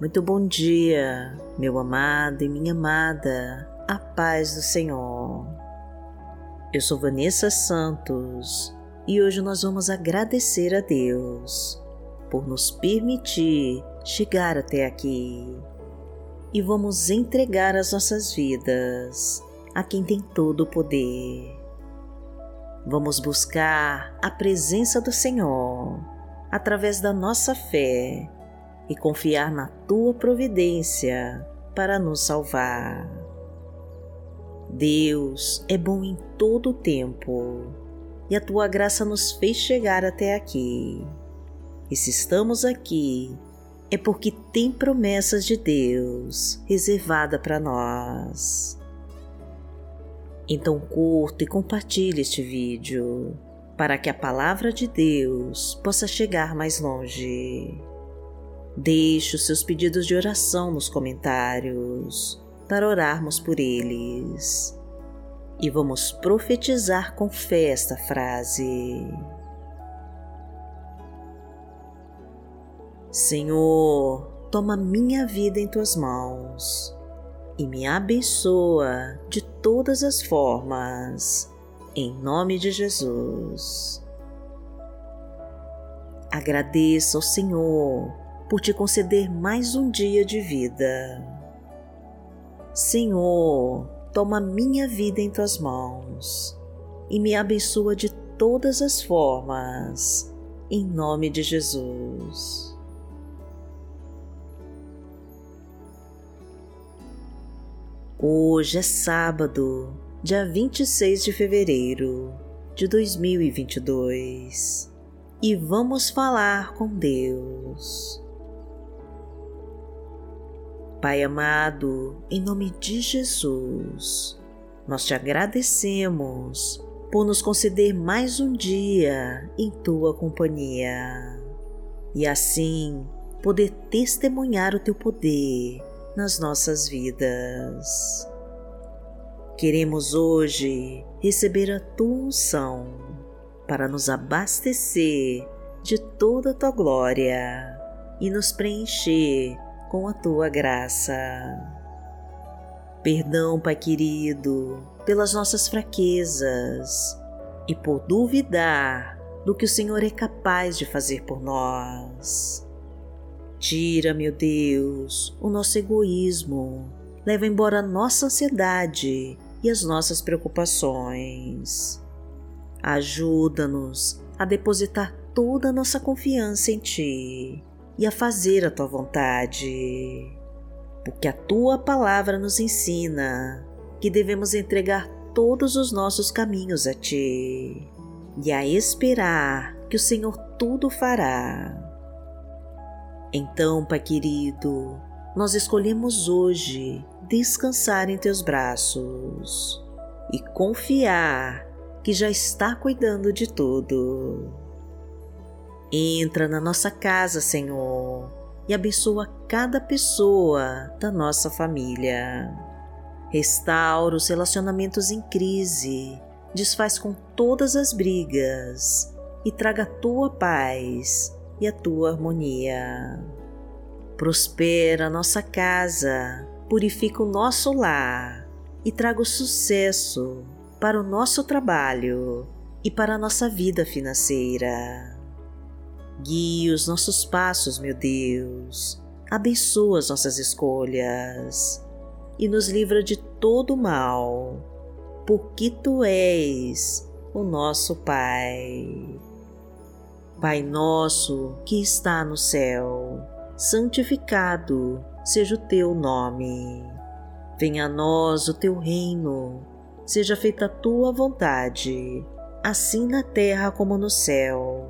Muito bom dia, meu amado e minha amada, a paz do Senhor. Eu sou Vanessa Santos e hoje nós vamos agradecer a Deus por nos permitir chegar até aqui e vamos entregar as nossas vidas a quem tem todo o poder. Vamos buscar a presença do Senhor através da nossa fé e confiar na tua providência para nos salvar. Deus é bom em todo o tempo e a tua graça nos fez chegar até aqui. E se estamos aqui, é porque tem promessas de Deus reservada para nós. Então curta e compartilhe este vídeo para que a palavra de Deus possa chegar mais longe. Deixe os seus pedidos de oração nos comentários para orarmos por eles. E vamos profetizar com fé esta frase. Senhor, toma minha vida em tuas mãos e me abençoa de todas as formas, em nome de Jesus. Agradeça ao Senhor por te conceder mais um dia de vida. Senhor, toma minha vida em tuas mãos e me abençoa de todas as formas, em nome de Jesus. Hoje é sábado, dia 26 de fevereiro de 2022 e vamos falar com Deus. Pai amado, em nome de Jesus, nós te agradecemos por nos conceder mais um dia em tua companhia e assim poder testemunhar o teu poder nas nossas vidas. Queremos hoje receber a tua unção para nos abastecer de toda a tua glória e nos preencher com a tua graça. Perdão, Pai querido, pelas nossas fraquezas e por duvidar do que o Senhor é capaz de fazer por nós. Tira, meu Deus, o nosso egoísmo, leva embora a nossa ansiedade e as nossas preocupações. Ajuda-nos a depositar toda a nossa confiança em Ti e a fazer a tua vontade, porque a tua palavra nos ensina que devemos entregar todos os nossos caminhos a ti e a esperar que o Senhor tudo fará. Então, Pai querido, nós escolhemos hoje descansar em teus braços e confiar que já está cuidando de tudo. Entra na nossa casa, Senhor, e abençoa cada pessoa da nossa família. Restaura os relacionamentos em crise, desfaz com todas as brigas e traga a tua paz e a tua harmonia. Prospera a nossa casa, purifica o nosso lar e traga o sucesso para o nosso trabalho e para a nossa vida financeira. Guie os nossos passos, meu Deus. Abençoa as nossas escolhas e nos livra de todo mal, porque Tu és o nosso Pai. Pai nosso que está no céu, santificado seja o Teu nome. Venha a nós o Teu reino, seja feita a Tua vontade, assim na terra como no céu.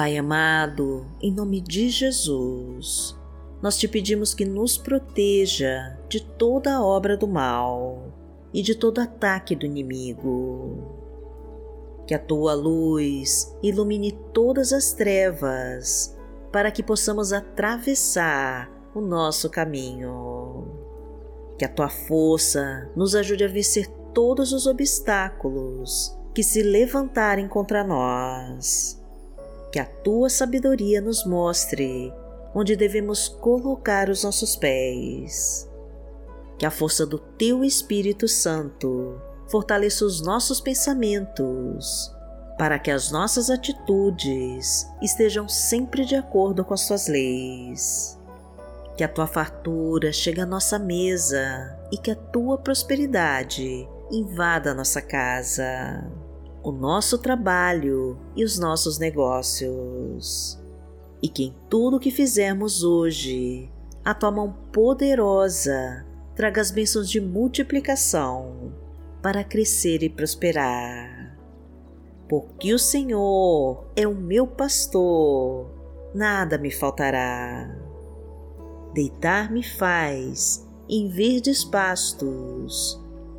Pai amado, em nome de Jesus, nós te pedimos que nos proteja de toda obra do mal e de todo ataque do inimigo. Que a tua luz ilumine todas as trevas para que possamos atravessar o nosso caminho. Que a tua força nos ajude a vencer todos os obstáculos que se levantarem contra nós. Que a tua sabedoria nos mostre onde devemos colocar os nossos pés. Que a força do teu Espírito Santo fortaleça os nossos pensamentos, para que as nossas atitudes estejam sempre de acordo com as tuas leis. Que a tua fartura chegue à nossa mesa e que a tua prosperidade invada a nossa casa, o nosso trabalho e os nossos negócios. E que em tudo que fizermos hoje, a tua mão poderosa traga as bênçãos de multiplicação para crescer e prosperar. Porque o Senhor é o meu pastor, nada me faltará. Deitar-me faz em verdes pastos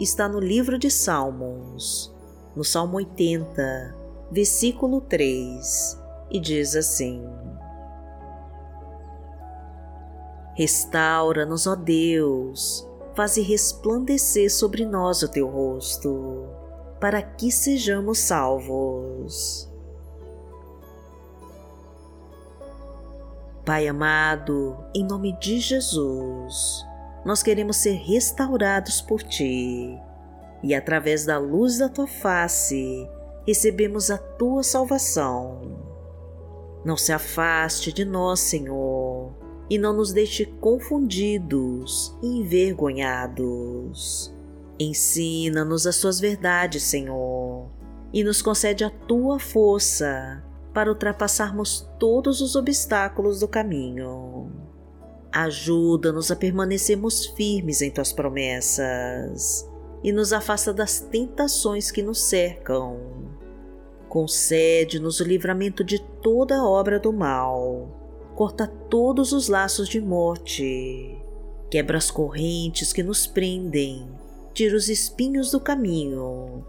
está no livro de Salmos, no Salmo 80, versículo 3, e diz assim: Restaura-nos, ó Deus, faze resplandecer sobre nós o teu rosto, para que sejamos salvos. Pai amado, em nome de Jesus, nós queremos ser restaurados por Ti e, através da luz da Tua face, recebemos a Tua salvação. Não se afaste de nós, Senhor, e não nos deixe confundidos e envergonhados. Ensina-nos as Suas verdades, Senhor, e nos concede a Tua força para ultrapassarmos todos os obstáculos do caminho. Ajuda-nos a permanecermos firmes em tuas promessas e nos afasta das tentações que nos cercam. Concede-nos o livramento de toda obra do mal. Corta todos os laços de morte. Quebra as correntes que nos prendem. Tira os espinhos do caminho.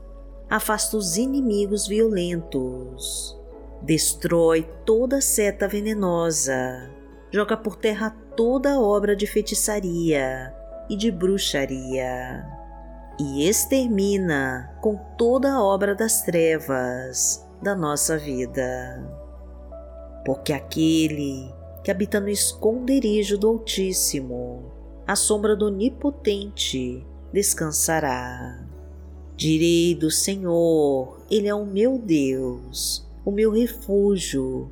Afasta os inimigos violentos. Destrói toda seta venenosa. Joga por terra toda obra de feitiçaria e de bruxaria, e extermina com toda obra das trevas da nossa vida. Porque aquele que habita no esconderijo do Altíssimo, à sombra do Onipotente, descansará. Direi do Senhor, Ele é o meu Deus, o meu refúgio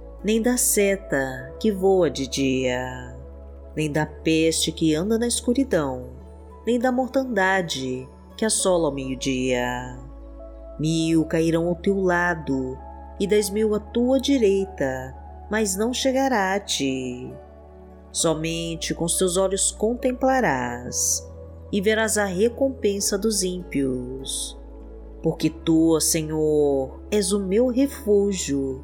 nem da seta que voa de dia, nem da peste que anda na escuridão, nem da mortandade que assola ao meio-dia. Mil cairão ao teu lado e dez mil à tua direita, mas não chegará a ti. Somente com os teus olhos contemplarás e verás a recompensa dos ímpios. Porque tu, Senhor, és o meu refúgio,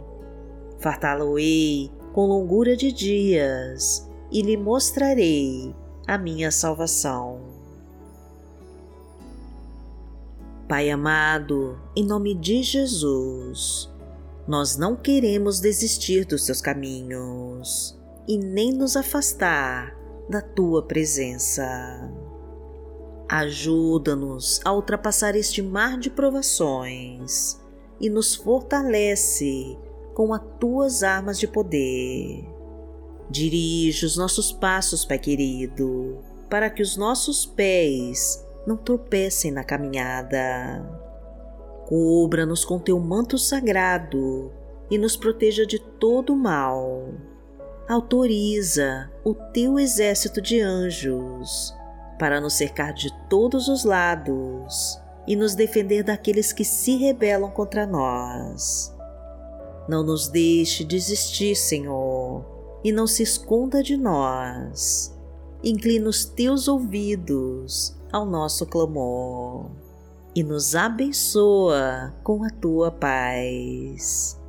Fartá-lo-ei com longura de dias e lhe mostrarei a minha salvação. Pai amado, em nome de Jesus, nós não queremos desistir dos teus caminhos e nem nos afastar da tua presença. Ajuda-nos a ultrapassar este mar de provações e nos fortalece com as tuas armas de poder. Dirige os nossos passos, Pai querido, para que os nossos pés não tropecem na caminhada. Cubra-nos com teu manto sagrado e nos proteja de todo mal autoriza o teu exército de anjos para nos cercar de todos os lados e nos defender daqueles que se rebelam contra nós. Não nos deixe desistir, Senhor, e não se esconda de nós. Inclina os teus ouvidos ao nosso clamor e nos abençoa com a tua paz.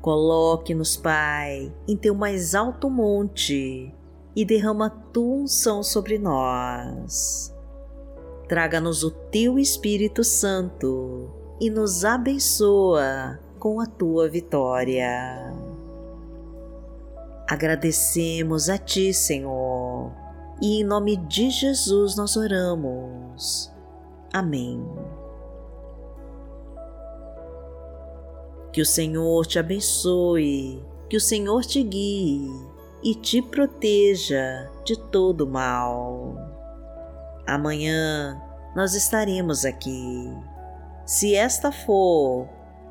Coloque-nos, Pai, em teu mais alto monte e derrama tua unção sobre nós. Traga-nos o teu Espírito Santo e nos abençoa com a tua vitória. Agradecemos a ti, Senhor, e em nome de Jesus nós oramos. Amém. Que o Senhor te abençoe, que o Senhor te guie e te proteja de todo mal. Amanhã nós estaremos aqui, se esta for